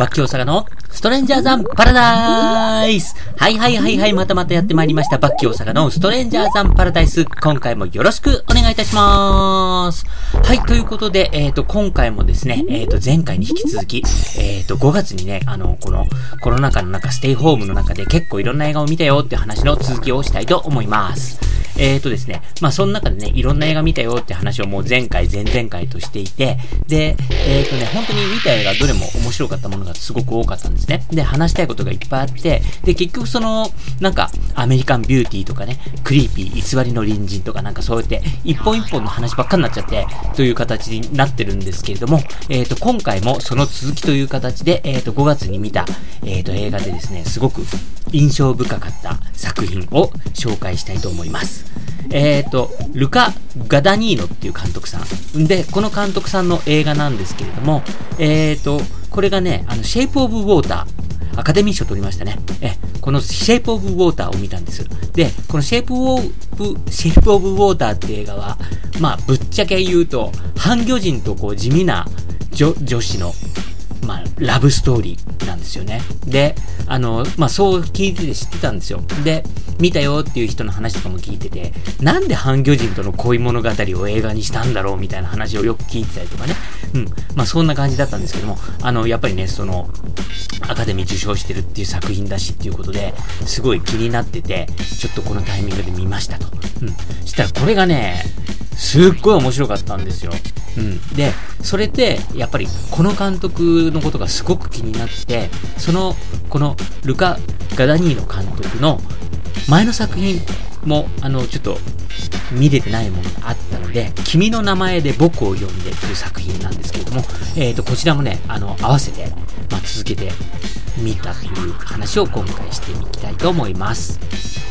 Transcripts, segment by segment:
バッキョウサガのストレンジャーザンパラダイスはいはいはいはい、またまたやってまいりました。バッキョウサガのストレンジャーザンパラダイス。今回もよろしくお願いいたします。はい、ということで、えっ、ー、と、今回もですね、えっ、ー、と、前回に引き続き、えっ、ー、と、5月にね、あの、このコロナ禍の中、ステイホームの中で結構いろんな映画を見たよって話の続きをしたいと思います。えっ、ー、とですね、まあその中でね、いろんな映画見たよって話をもう前回、前々回としていて、で、えっ、ー、とね、本当に見た映画どれも面白かったものがすごく多かったんですね。で、話したいことがいっぱいあって、で、結局その、なんか、アメリカンビューティーとかね、クリーピー、偽りの隣人とかなんかそうやって、一本一本の話ばっかになっちゃって、という形になってるんですけれども、えっ、ー、と、今回もその続きという形で、えっ、と、5月に見た、えっ、と、映画でですね、すごく印象深かった作品を紹介したいと思います。えっ、と、ルカ・ガダニーノっていう監督さん。で、この監督さんの映画なんですけれども、えっ、と、これがね、あの、シェイプ・オブ・ウォーター、アカデミー賞取りましたね。え、このシェイプ・オブ・ウォーターを見たんです。で、このシェイプ・オブ、シェイプ・オブ・ウォーターって映画は、まあ、ぶっちゃけ言うと、半魚人とこう地味な女女子のまあ、ラブストーリーなんですよね。で、あの、まあ、そう聞いてて知ってたんですよ。で、見たよっていう人の話とかも聞いてて、なんで半魚人との恋物語を映画にしたんだろうみたいな話をよく聞いてたりとかね。うん。まあ、そんな感じだったんですけども、あの、やっぱりね、その、アカデミー受賞してるっていう作品だしっていうことで、すごい気になってて、ちょっとこのタイミングで見ましたと。うん。したらこれがね、すっごい面白かったんですよ。うん。で、それで、やっぱり、この監督のことがすごく気になって、その、この、ルカ・ガダニーノ監督の前の作品も、あの、ちょっと、見れてないものがあったので、君の名前で僕を呼んでという作品なんですけれども、えっ、ー、と、こちらもね、あの、合わせて、まあ、続けて見たという話を今回していきたいと思います。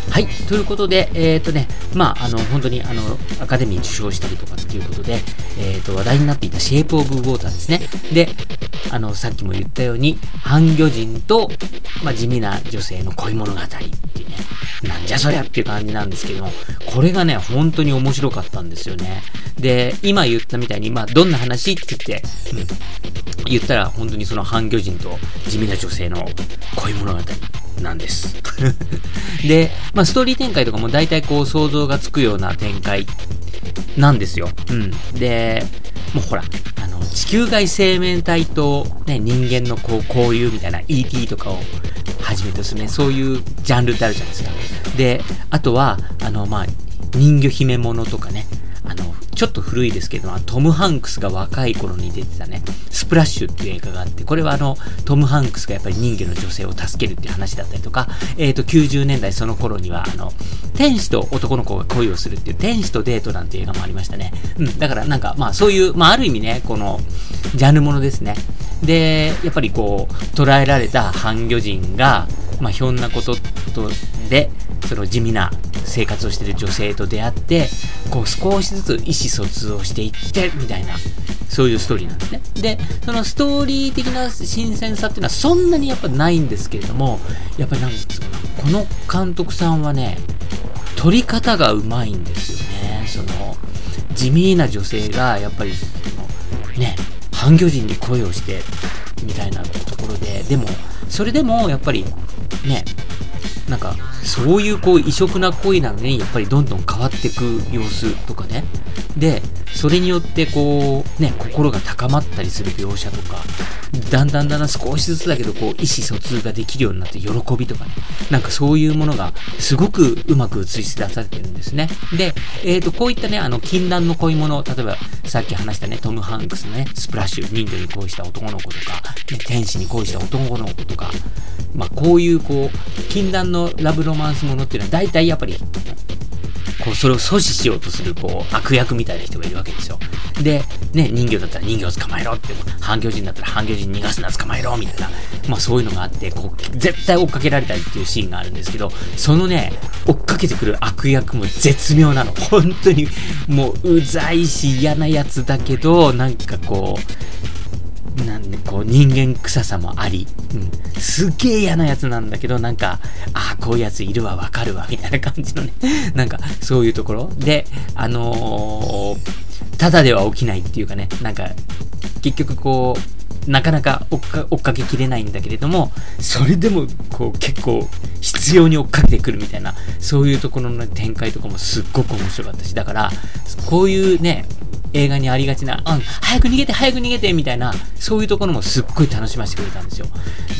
はい。ということで、えっ、ー、とね、まあ、あの、本当に、あの、アカデミー受賞したりとかっていうことで、えっ、ー、と、話題になっていたシェイプオブウォーターですね。で、あの、さっきも言ったように、半魚人と、まあ、地味な女性の恋物語っていうね、なんじゃそりゃっていう感じなんですけども、これがね、本当に面白かったんですよね。で、今言ったみたいに、まあ、どんな話？って言って、うん、言ったら、本当にその半魚人と地味な女性の恋物語なんです。で、まあ、ストーリー展開とかも大体こう想像がつくような展開なんですよ。うん。で、もうほら、あの、地球外生命体とね、人間のこう、交流みたいな ET とかをはじめとするね、そういうジャンルってあるじゃないですか。で、あとは、あの、まあ、人魚姫物とかね、ちょっと古いですけど、トム・ハンクスが若い頃に出てたね、スプラッシュっていう映画があって、これはあの、トム・ハンクスがやっぱり人魚の女性を助けるっていう話だったりとか、えっ、ー、と、90年代その頃には、あの、天使と男の子が恋をするっていう、天使とデートなんて映画もありましたね。うん、だからなんか、まあそういう、まあある意味ね、この、ジャンルものですね。で、やっぱりこう、捉えられた半魚人が、まあひょんなこととで、その地味な生活をしてる女性と出会って、こう少しずつ意思疎通をしていって、みたいな、そういうストーリーなんですね。で、そのストーリー的な新鮮さっていうのはそんなにやっぱないんですけれども、やっぱりなんですかこの監督さんはね、撮り方がうまいんですよね。その、地味な女性が、やっぱり、ね、半魚人に恋をして、みたいなところで、でも、それでも、やっぱり、ね、なんか、そういうこう異色な恋なのに、やっぱりどんどん変わっていく様子とかね。で、それによってこう、ね、心が高まったりする描写とか、だんだんだんだん少しずつだけど、こう、意思疎通ができるようになって喜びとかね。なんかそういうものが、すごくうまく映し出されてるんですね。で、えっ、ー、と、こういったね、あの、禁断の恋物、例えば、さっき話したね、トム・ハンクスのね、スプラッシュ、人魚に恋した男の子とか、ね、天使に恋した男の子とか、まあ、こういうこう、禁断のラブロマンスものっていうのは大体やっぱり、こう、それを阻止しようとする、こう、悪役みたいな人がいるわけですよ。で、ね、人魚だったら人魚を捕まえろって、半魚人だったら半魚人逃がすな捕まえろみたいな、まあそういうのがあって、こう、絶対追っかけられたりっていうシーンがあるんですけど、そのね、追っかけてくる悪役も絶妙なの。本当に、もう、うざいし嫌なやつだけど、なんかこう、なんでこう人間臭さもあり、うん、すっげえ嫌なやつなんだけど、なんか、ああ、こういうやついるわ、わかるわ、みたいな感じのね、なんか、そういうところ。で、あのー、ただでは起きないっていうかね、なんか、結局こう、なかなか追っか追っかけきれないんだけれども、それでも、こう、結構、必要に追っかけてくるみたいな、そういうところの展開とかもすっごく面白かったし、だから、こういうね、映画にありがちな、うん、早く逃げて、早く逃げて、みたいな、そういうところもすっごい楽しませてくれたんですよ。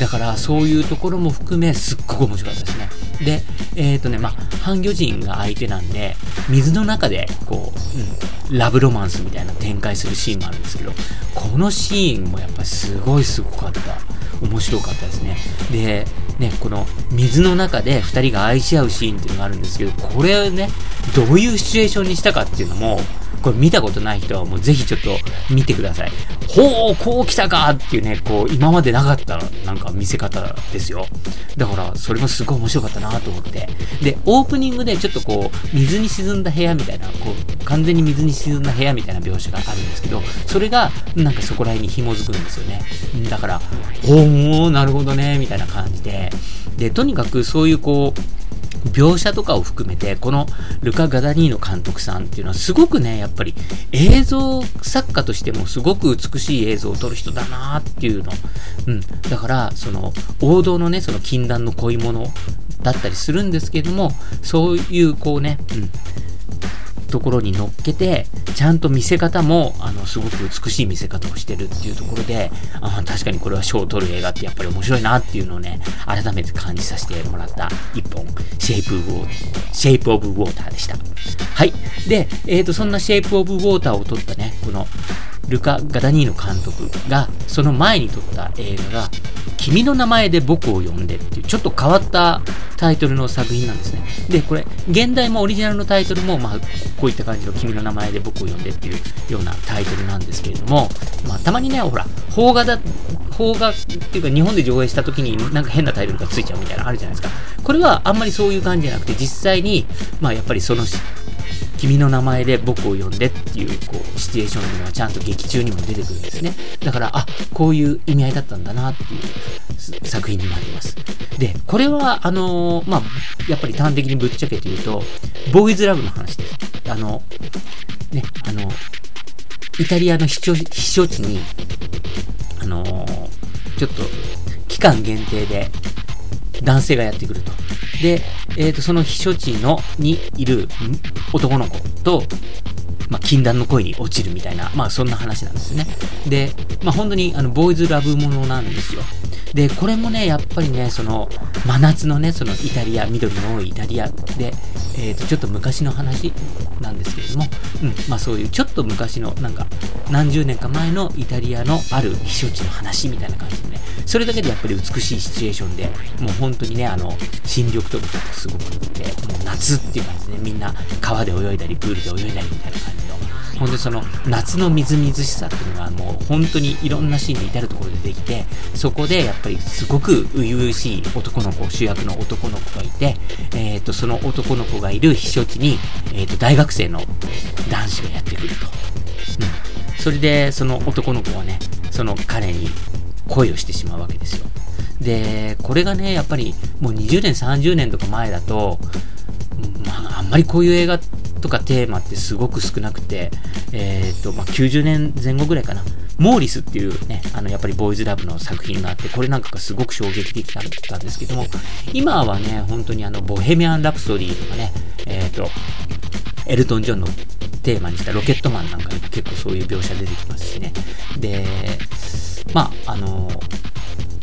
だから、そういうところも含め、すっごく面白かったですね。で、えっ、ー、とね、まあ、半魚人が相手なんで、水の中で、こう、うん、ラブロマンスみたいな展開するシーンもあるんですけど、このシーンもやっぱりすごいすごかった。面白かったですね。で、ね、この水の中で2人が愛し合うシーンっていうのがあるんですけど、これをね、どういうシチュエーションにしたかっていうのも、これ見たことない人はもうぜひちょっと見てください。ほう、こう来たかっていうね、こう、今までなかったなんか見せ方ですよ。だから、それもすごい面白かったなと思って。で、オープニングでちょっとこう、水に沈んだ部屋みたいな、こう、完全に水に沈んだ部屋みたいな描写があるんですけど、それが、なんかそこら辺に紐づくんですよね。だから、ほう、なるほどね、みたいな感じで。で、とにかくそういうこう、描写とかを含めて、このルカ・ガダニーノ監督さんっていうのはすごくね、やっぱり映像作家としてもすごく美しい映像を撮る人だなーっていうの。うん。だから、その王道のね、その禁断の恋物だったりするんですけども、そういうこうね、うん。ところに乗っけて、ちゃんと見せ方も、あの、すごく美しい見せ方をしてるっていうところで、あ確かにこれは賞を取る映画ってやっぱり面白いなっていうのをね、改めて感じさせてもらった一本、シェイプ・オブ・ウォーシェイプ・オブ・ウォーターでした。はい。で、えっ、ー、と、そんなシェイプ・オブ・ウォーターを撮ったね、この、ルカ・ガダニーノ監督が、その前に撮った映画が、君の名前で僕を呼んでっていう、ちょっと変わったタイトルの作品なんですね。で、これ、現代もオリジナルのタイトルも、まあ、こういった感じの君の名前で僕を呼んでっていうようなタイトルなんですけれども、まあ、たまにね、ほら、邦画だ、邦画っていうか日本で上映した時になんか変なタイトルがついちゃうみたいなのあるじゃないですか。これはあんまりそういう感じじゃなくて、実際に、まあ、やっぱりその君の名前で僕を呼んでっていう、こう、シチュエーションっていうのはちゃんと劇中にも出てくるんですね。だから、あ、こういう意味合いだったんだなっていう作品になります。で、これは、あのー、まあ、やっぱり端的にぶっちゃけて言うと、ボーイズラブの話です。あの、ね、あの、イタリアの避暑避暑地に、あのー、ちょっと、期間限定で、男性がやってくると。で、え、ー、と、その避暑地の、にいる男の子と、まあ、禁断の恋に落ちるみたいな、まあ、そんな話なんですよね。で、まあ、本当に、あの、ボーイズラブものなんですよ。で、これもね、やっぱりね、その、真夏のね、そのイタリア、緑の多いイタリアで、えっ、ー、と、ちょっと昔の話なんですけれども、うん、まあそういうちょっと昔の、なんか、何十年か前のイタリアのある避暑地の話みたいな感じでね、それだけでやっぱり美しいシチュエーションで、もう本当にね、あの、新緑とかすごくって、もう夏っていう感じでね、みんな川で泳いだり、プールで泳いだりみたいな感じの、本当にその夏のみずみずしさっていうのがもう本当にいろんなシーンに至るところでできて、そこでやっぱりすごく初々しい男の子、主役の男の子がいて、えっ、ー、と、その男の子がいる避暑地に、えっ、ー、と、大学生の男子がやってくると。うん。それで、その男の子はね、その彼に恋をしてしまうわけですよ。で、これがね、やっぱりもう20年、30年とか前だと、まあ、あんまりこういう映画とかテーマってすごく少なくて、えっ、ー、と、まあ、90年前後ぐらいかな。モーリスっていうね、あの、やっぱりボーイズラブの作品があって、これなんかがすごく衝撃的だったんですけども、今はね、本当にあの、ボヘミアン・ラプソディとかね、えっ、ー、と、エルトン・ジョンのテーマにしたロケットマンなんかに結構そういう描写出てきますしね。で、まあ、あの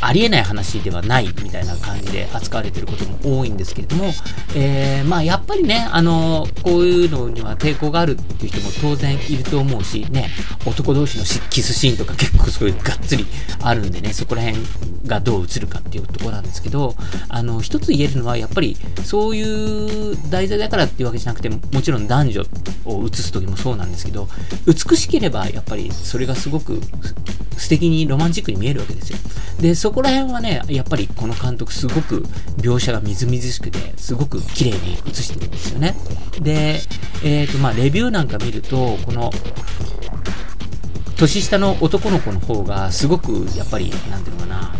ありえない話ではないみたいな感じで扱われてることも多いんですけれども、えー、まあやっぱりね、あのこういうのには抵抗があるっていう人も当然いると思うし、ね、男同士のキスシーンとか結構そういがっつりあるんでね、そこら辺がどう映るかっていうところなんですけど、あの、一つ言えるのはやっぱりそういう題材だからっていうわけじゃなくて、もちろん男女を映す時もそうなんですけど、美しければやっぱりそれがすごく素敵にロマンチックに見えるわけですよ。で、そこら辺はね、やっぱりこの監督すごく描写がみずみずしくて、すごく綺麗に映してるんですよね。で、えっ、ー、と、まあ、レビューなんか見ると、この、年下の男の子の方が、すごく、やっぱり、なんていうのかな、あの、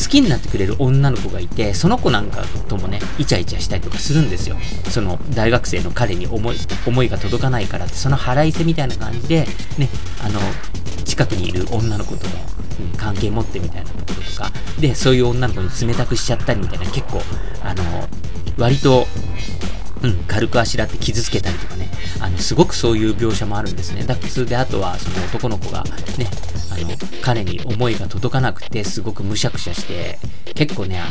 好きになってくれる女の子がいて、その子なんかともね、イチャイチャしたりとかするんですよ。その大学生の彼に思い、思いが届かないからって、その腹いせみたいな感じで、ね、あの、近くにいる女の子との、関係持ってみたいなところとか、で、そういう女の子に冷たくしちゃったりみたいな、結構、あの、割と、うん、軽くあしらって傷つけたりとかね、あの、すごくそういう描写もあるんですね。だそれで、あとは、その男の子がね、あの、彼に思いが届かなくて、すごくむしゃくしゃして、結構ね、あの、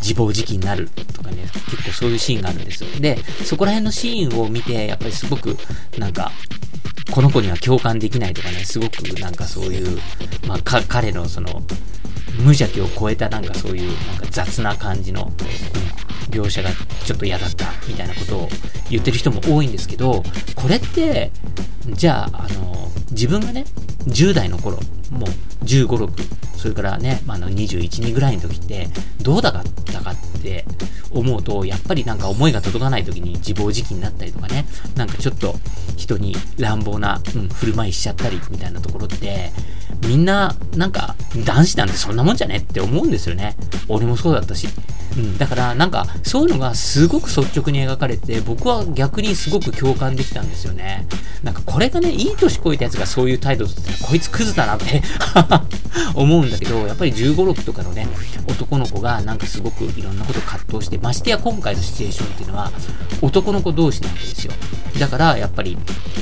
自暴自棄になるとかね、結構そういうシーンがあるんですよ。で、そこら辺のシーンを見て、やっぱりすごく、なんか、この子には共感できないとかね、すごくなんかそういう、まあ、彼のその、無邪気を超えたなんかそういうなんか雑な感じの、うん、描写がちょっと嫌だったみたいなことを言ってる人も多いんですけど、これって、じゃあ、あの、自分がね、10代の頃、もう15、6、それからね、あの21、2ぐらいの時って、どうだったかって思うと、やっぱりなんか思いが届かない時に自暴自棄になったりとかね、なんかちょっと人に乱暴な、うん、振る舞いしちゃったりみたいなところって、みんな、なんか、男子なんてそんなもんじゃねって思うんですよね。俺もそうだったし。うん、だから、なんか、そういうのがすごく率直に描かれて、僕は逆にすごく共感できたんですよね。なんか、これがね、いい年こいたやつがそういう態度だったら、こいつクズだなって 思うんだけど、やっぱり15、6とかのね、男の子がなんかすごくいろんなこと葛藤して、ましてや今回のシチュエーションっていうのは、男の子同士なわけですよ。だから、やっぱり、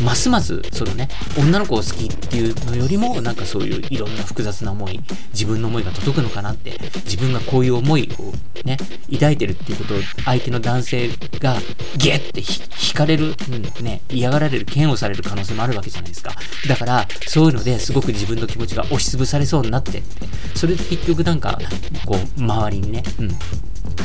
ますます、そのね、女の子を好きっていうのよりも、なんかそういういろんな複雑な思い、自分の思いが届くのかなって、自分がこういう思いをね、抱いてるっていうことを相手の男性がゲッて引かれる、うん、ね、嫌がられる、嫌悪される可能性もあるわけじゃないですか。だから、そういうのですごく自分の気持ちが押しつぶされそうになってって、それで結局なんか、こう、周りにね、うん、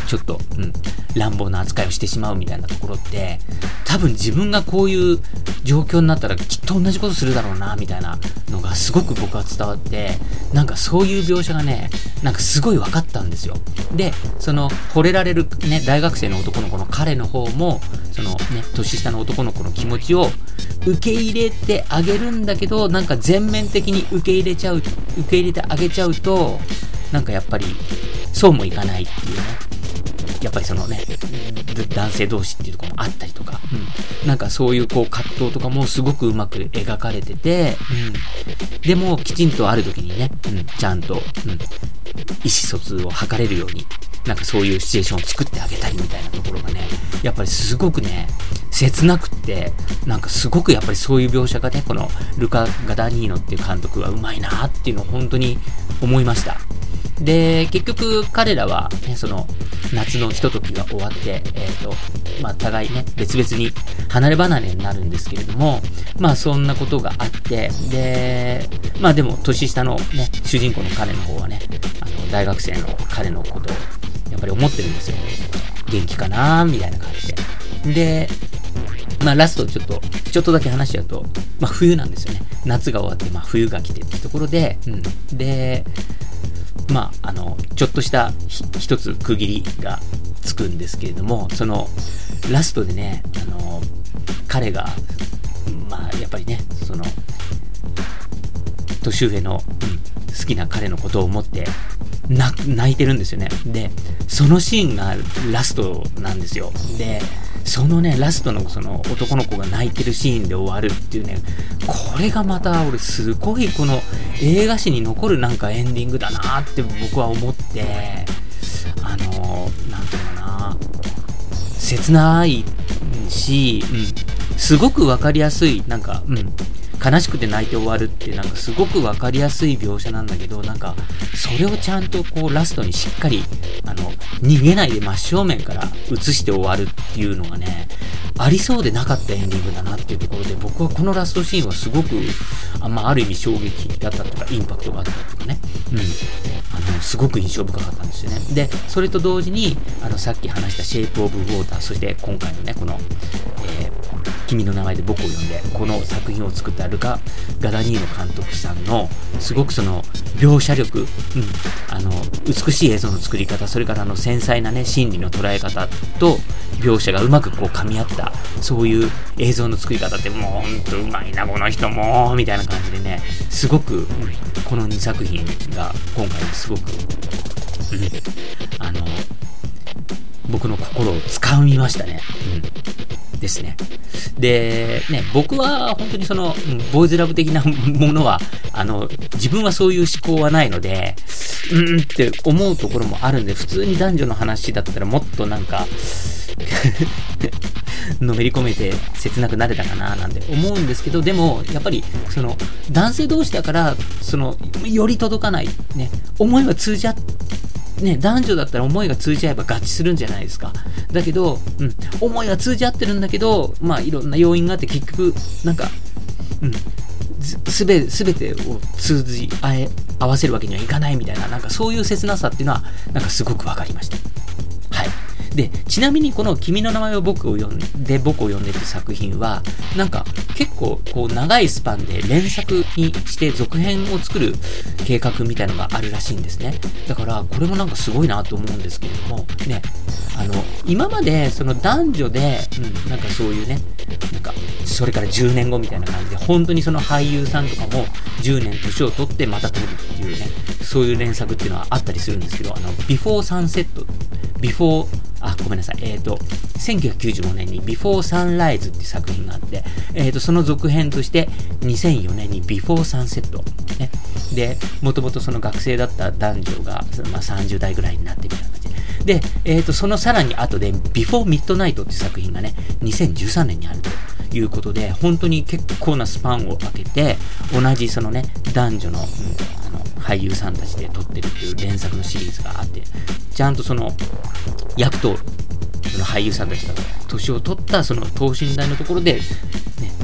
ちょっと、うん、乱暴な扱いをしてしまうみたいなところって、多分自分がこういう状況になったらきっと同じことするだろうな、みたいなのがすごく僕は伝わって、なんかそういう描写がね、なんかすごい分かったんですよ。で、その、惚れられるね、大学生の男の子の彼の方も、そのね、年下の男の子の気持ちを受け入れてあげるんだけど、なんか全面的に受け入れちゃう、受け入れてあげちゃうと、なんかやっぱり、そうもいかないっていうね。やっぱりそのね、男性同士っていうところもあったりとか、うん、なんかそういうこう葛藤とかもすごくうまく描かれてて、うん、でもきちんとある時にね、うん、ちゃんと、うん、意思疎通を図れるように、なんかそういうシチュエーションを作ってあげたりみたいなところがね、やっぱりすごくね、切なくって、なんかすごくやっぱりそういう描写がね、このルカ・ガダニーノっていう監督はうまいなっていうのを本当に思いました。で、結局彼らは、ね、その、夏のひとときが終わって、えっ、ー、と、まあ、互いね、別々に離れ離れになるんですけれども、まあ、そんなことがあって、で、まあ、でも、年下のね、主人公の彼の方はね、あの、大学生の彼のことを、やっぱり思ってるんですよ。元気かなみたいな感じで。で、まあ、ラストちょっと、ちょっとだけ話しちゃうと、まあ、冬なんですよね。夏が終わって、まあ、冬が来てってところで、うん。で、まあ、あの、ちょっとした一つ区切りがつくんですけれども、その、ラストでね、あの、彼が、まあ、やっぱりね、その、年上の、うん、好きな彼のことを思って、泣いてるんですよね。で、そのシーンがラストなんですよ。で、そのね、ラストのその男の子が泣いてるシーンで終わるっていうね、これがまた俺すごいこの映画史に残るなんかエンディングだなって僕は思って、あの、なんていうのかな、切ないし、うん、すごく分かりやすい、なんか、うん、悲しくて泣いて終わるってなんかすごく分かりやすい描写なんだけどなんかそれをちゃんとこうラストにしっかりあの逃げないで真正面から映して終わるっていうのがねありそうでなかったエンディングだなっていうところで僕はこのラストシーンはすごくあ,、まあ、ある意味衝撃だったとかインパクトがあったとかね、うん、あのすごく印象深かったんですよね。でそれと同時にあのさっき話した「シェイプ・オブ・ウォーター」そして今回のねこの、えー君の名前で僕を呼んで、この作品を作ったルカ・ガダニーノ監督さんの、すごくその、描写力、うん、あの、美しい映像の作り方、それからあの、繊細なね、心理の捉え方と、描写がうまくこう噛み合った、そういう映像の作り方って、もうほんとうまいな、この人も、みたいな感じでね、すごく、この2作品が今回すごく、うん、あの、僕の心を掴みましたね。うんですね。で、ね、僕は本当にその、ボーイズラブ的な ものは、あの、自分はそういう思考はないので、うんって思うところもあるんで、普通に男女の話だったらもっとなんか のめり込めて切なくなれたかななんて思うんですけど、でも、やっぱり、その、男性同士だから、その、より届かない、ね、思いは通じ合ってね、男女だったら思いが通じ合えば合致するんじゃないですか。だけど、うん、思いが通じ合ってるんだけど、まあ、いろんな要因があって結局、なんか、うん、すべ、てを通じ合え、合わせるわけにはいかないみたいな、なんかそういう切なさっていうのは、なんかすごく分かりました。はい。で、ちなみにこの君の名前を僕を読んで、僕を読んでって作品は、なんか結構こう長いスパンで連作にして続編を作る計画みたいのがあるらしいんですね。だからこれもなんかすごいなと思うんですけれども、ね、あの、今までその男女で、うん、なんかそういうね、なんか、それから10年後みたいな感じで、本当にその俳優さんとかも10年年を取ってまた撮るっていうね、そういう連作っていうのはあったりするんですけど、あの、 Before Sunset、Before、あ、ごめんなさい。えっ、ー、と、1995年に Before Sunrise っていう作品があって、えっ、ー、と、その続編として2004年に Before Sunset。ね。で、もともとその学生だった男女が、まあ、30代ぐらいになってみたいな感じで。で、えっ、ー、と、そのさらに後で Before Midnight っていう作品がね、2013年にあるということで、本当に結構なスパンを空けて、同じそのね、男女の、うん、あの、俳優さんたちで撮ってるっていう連作のシリーズがあって、ちゃんとその、役と、その俳優さんたちが年を取ったその等身大のところで、ね、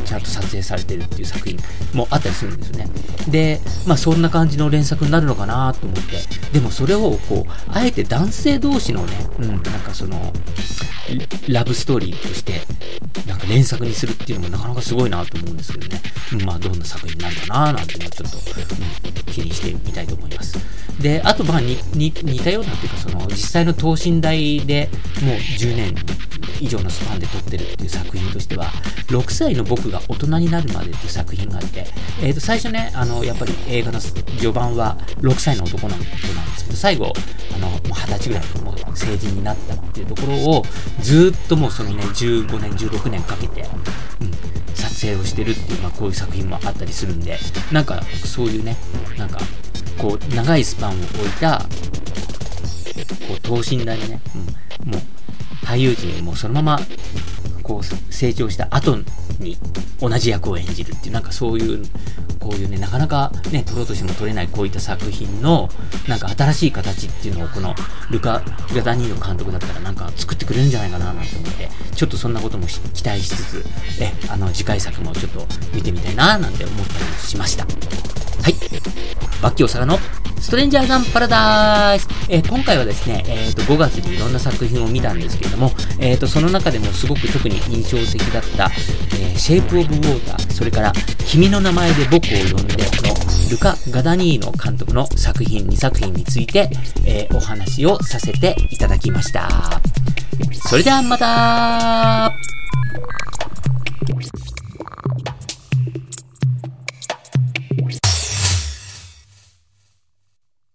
ちゃんと撮影されてるっていう作品もあったりするんですよね。で、まあそんな感じの連作になるのかなと思って、でもそれをこう、あえて男性同士のね、うん、なんかその、ラブストーリーとして、なんか連作にするっていうのもなかなかすごいなと思うんですけどね。まあどんな作品になるかななんていうのをちょっと、うん、気にしてみたいと思います。で、あとまあ似たようなっていうか、その実際の等身大でもう10年以上のスパンで撮ってるっていう作品としては、6歳の僕が大人になるまでっていう作品があって、えっ、ー、と、最初ね、あの、やっぱり映画の序盤は6歳の男の子なんですけど、最後、あの、もう20歳ぐらいも成人になったっていうところを、ずっともうそのね、15年、16年かけて、うん、撮影をしてるっていう、まあこういう作品もあったりするんで、なんかそういうね、なんか、こう、長いスパンを置いた、こう、等身大にね、うん、もう、俳優陣もそのまま、こう、成長した後に同じ役を演じるっていう、なんかそういう、こういうね、なかなかね、撮ろうとしても撮れないこういった作品の、なんか新しい形っていうのを、この、ルカ・ガダニーノ監督だったらなんか作ってくれるんじゃないかななんて思って、ちょっとそんなことも期待しつつ、え、あの、次回作もちょっと見てみたいななんて思ったりしました。はい。バッキー大阪のストレンジャーザンパラダイス。えー、今回はですね、え、ー、と、5月にいろんな作品を見たんですけれども、え、ー、と、その中でもすごく特に印象的だった、えシェイプオブウォーター、それから、君の名前で僕を呼んでの、ルカ・ガダニーノ監督の作品2作品について、えお話をさせていただきました。それではまた